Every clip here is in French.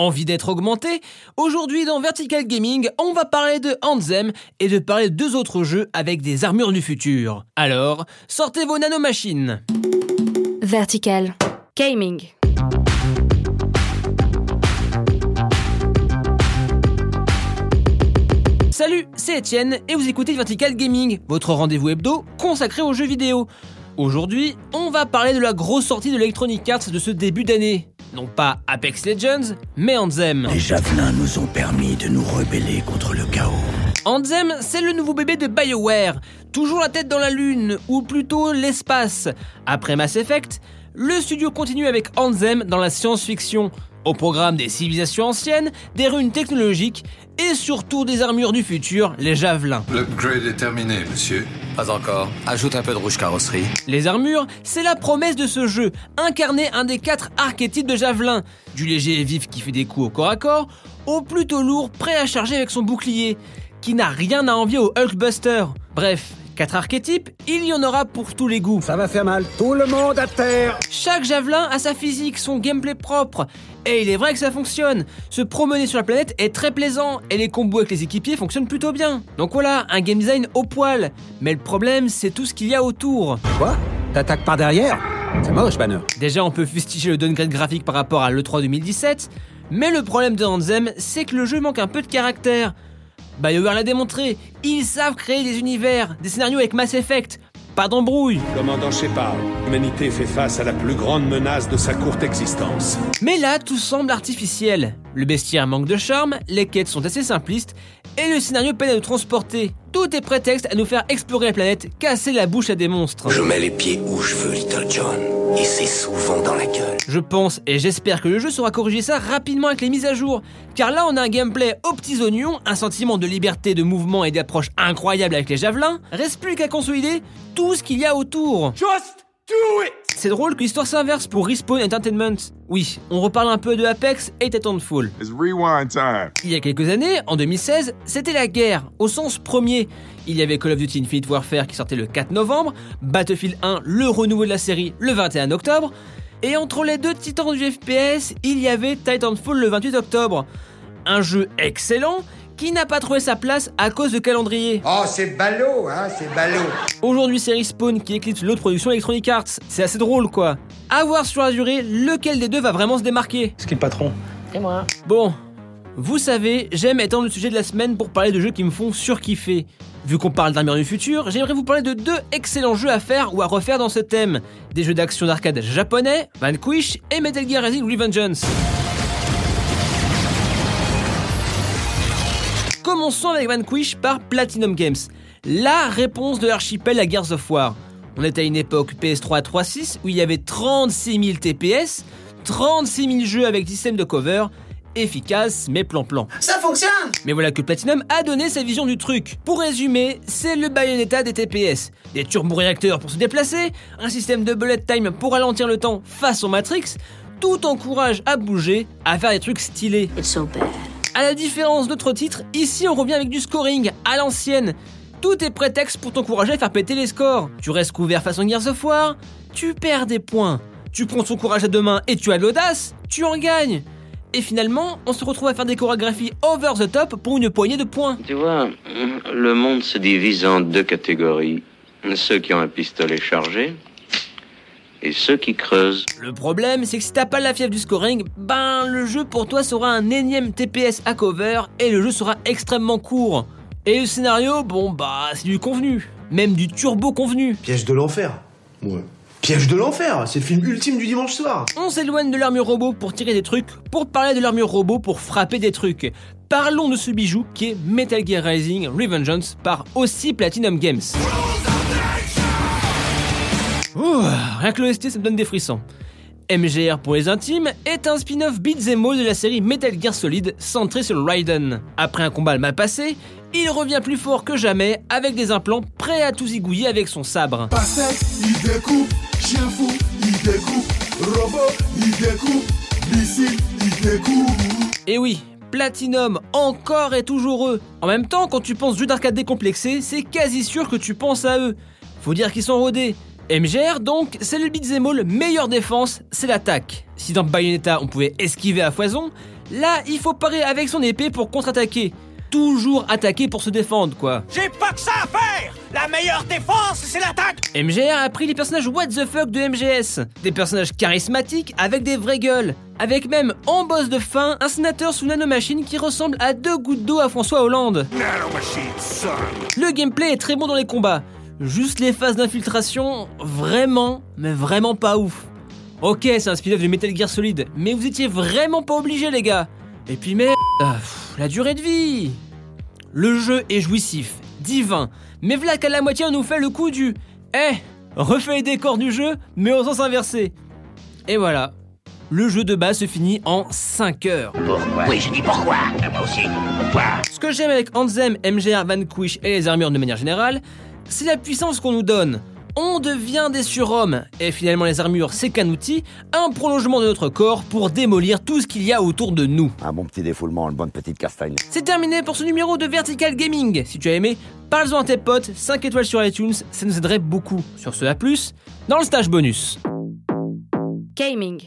Envie d'être augmenté Aujourd'hui dans Vertical Gaming, on va parler de Anthem et de parler de deux autres jeux avec des armures du futur. Alors, sortez vos nanomachines Vertical Gaming. Salut, c'est Étienne et vous écoutez Vertical Gaming, votre rendez-vous hebdo consacré aux jeux vidéo. Aujourd'hui, on va parler de la grosse sortie de Electronic Arts de ce début d'année. Non pas Apex Legends, mais Anthem. Les javelins nous ont permis de nous rebeller contre le chaos. Anthem, c'est le nouveau bébé de BioWare, toujours la tête dans la lune, ou plutôt l'espace. Après Mass Effect, le studio continue avec Anthem dans la science-fiction, au programme des civilisations anciennes, des runes technologiques et surtout des armures du futur, les javelins. L'upgrade est terminé, monsieur. Pas encore. Ajoute un peu de rouge carrosserie. Les armures, c'est la promesse de ce jeu, incarner un des quatre archétypes de javelin, du léger et vif qui fait des coups au corps à corps, au plutôt lourd prêt à charger avec son bouclier, qui n'a rien à envier au Hulkbuster. Bref, Quatre archétypes, il y en aura pour tous les goûts. Ça va faire mal. Tout le monde à terre Chaque javelin a sa physique, son gameplay propre. Et il est vrai que ça fonctionne. Se promener sur la planète est très plaisant et les combos avec les équipiers fonctionnent plutôt bien. Donc voilà, un game design au poil. Mais le problème, c'est tout ce qu'il y a autour. Quoi? T'attaques par derrière? C'est moche, Banner. Déjà, on peut fustiger le downgrade graphique par rapport à l'E3 2017. Mais le problème de Anthem, c'est que le jeu manque un peu de caractère. BioWare l'a démontré, ils savent créer des univers, des scénarios avec Mass Effect. Pas d'embrouille. Commandant Shepard, l'humanité fait face à la plus grande menace de sa courte existence. Mais là, tout semble artificiel. Le bestiaire manque de charme, les quêtes sont assez simplistes, et le scénario peine à nous transporter. Tout est prétexte à nous faire explorer la planète, casser la bouche à des monstres. Je mets les pieds où je veux, Little John. Et c'est souvent dans la gueule. Je pense et j'espère que le jeu saura corriger ça rapidement avec les mises à jour. Car là, on a un gameplay aux petits oignons, un sentiment de liberté de mouvement et d'approche incroyable avec les javelins. Reste plus qu'à consolider tout ce qu'il y a autour. Just do it C'est drôle que l'histoire s'inverse pour Respawn Entertainment. Oui, on reparle un peu de Apex et Titanfall. It's rewind time. Il y a quelques années, en 2016, c'était la guerre, au sens premier. Il y avait Call of Duty Infinite Warfare qui sortait le 4 novembre, Battlefield 1, le renouveau de la série, le 21 octobre, et entre les deux titans du FPS, il y avait Titanfall le 28 octobre. Un jeu excellent qui n'a pas trouvé sa place à cause de calendrier? Oh, c'est ballot, hein, c'est ballot. Aujourd'hui, c'est Respawn qui éclipse l'autre production Electronic Arts. C'est assez drôle, quoi. À voir sur la durée lequel des deux va vraiment se démarquer. C'est qui le patron Bon, vous savez, j'aime étendre le sujet de la semaine pour parler de jeux qui me font surkiffer. Vu qu'on parle d'armure du futur, j'aimerais vous parler de deux excellents jeux à faire ou à refaire dans ce thème. Des jeux d'action d'arcade japonais, Vanquish et Metal Gear Rising Revengeance. Commençons avec Vanquish par Platinum Games, la réponse de l'archipel à Gears of War. On était à une époque PS3 3.6 où il y avait 36 000 TPS, 36 000 jeux avec système de cover, efficace mais plan-plan. Ça fonctionne Mais voilà que Platinum a donné sa vision du truc. Pour résumer, c'est le Bayonetta des TPS. Des turboréacteurs pour se déplacer, un système de bullet time pour ralentir le temps face au Matrix, tout encourage à bouger, à faire des trucs stylés. It's so bad. À la différence d'autres titres, ici on revient avec du scoring, à l'ancienne. Tout est prétexte pour t'encourager à faire péter les scores. Tu restes couvert façon Gears of War, tu perds des points. Tu prends ton courage à deux mains et tu as de l'audace, tu en gagnes. Et finalement, on se retrouve à faire des chorégraphies over the top pour une poignée de points. Tu vois, le monde se divise en deux catégories. Ceux qui ont un pistolet chargé et ceux qui creusent. Le problème, c'est que si t'as pas la fièvre du scoring, ben le jeu pour toi sera un énième TPS à cover et le jeu sera extrêmement court. Et le scénario, bon bah c'est du convenu, même du turbo convenu. Piège de l'enfer. Ouais. Piège de l'enfer, c'est le film ultime du dimanche soir. On s'éloigne de l'armure robot pour tirer des trucs, pour parler de l'armure robot pour frapper des trucs. Parlons de ce bijou qui est Metal Gear Rising Revengeance par aussi Platinum Games. Ouh, rien que l'OST ça me donne des frissons. MGR pour les intimes est un spin-off beat'em de la série Metal Gear Solid centré sur Raiden. Après un combat mal passé, il revient plus fort que jamais avec des implants prêts à tout zigouiller avec son sabre. Pasek, il découpe, chien fou, il découpe, robot, il découpe, missile, il découpe. Et oui, Platinum, encore et toujours eux. En même temps, quand tu penses jeu d'arcade décomplexé, c'est quasi sûr que tu penses à eux. Faut dire qu'ils sont rodés. MGR donc, c'est le beat'em all meilleure défense, c'est l'attaque. Si dans Bayonetta on pouvait esquiver à foison, Là, il faut parer avec son épée pour contre-attaquer. Toujours attaquer pour se défendre, quoi. J'ai pas que ça à faire La meilleure défense, c'est l'attaque MGR a pris les personnages what the fuck de MGS. Des personnages charismatiques avec des vraies gueules. Avec même, en boss de fin, un sénateur sous nanomachine qui ressemble à deux gouttes d'eau à François Hollande. Le gameplay est très bon dans les combats. Juste les phases d'infiltration, vraiment, mais vraiment pas ouf. Ok, c'est un spin-off de Metal Gear Solid, mais vous étiez vraiment pas obligés, les gars. Et puis merde, ah, pff, la durée de vie. Le jeu est jouissif, divin, mais voilà qu'à la moitié on nous fait le coup du Eh, refais les décors du jeu, mais au sens inversé. Et voilà, le jeu de base se finit en 5 heures. Pourquoi? Oui, je dis pourquoi. Moi aussi. Pourquoi? Ce que j'aime avec Anthem, MGR, Vanquish et les armures de manière générale, c'est la puissance qu'on nous donne. On devient des surhommes, et finalement les armures c'est qu'un outil, un prolongement de notre corps pour démolir tout ce qu'il y a autour de nous. Un bon petit défoulement, une bonne petite castagne. C'est terminé pour ce numéro de Vertical Gaming. Si tu as aimé, parle-en à tes potes, 5 étoiles sur iTunes, ça nous aiderait beaucoup. Sur ce, à plus, dans le stage bonus. Gaming.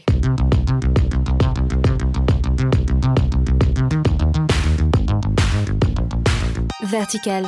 Vertical.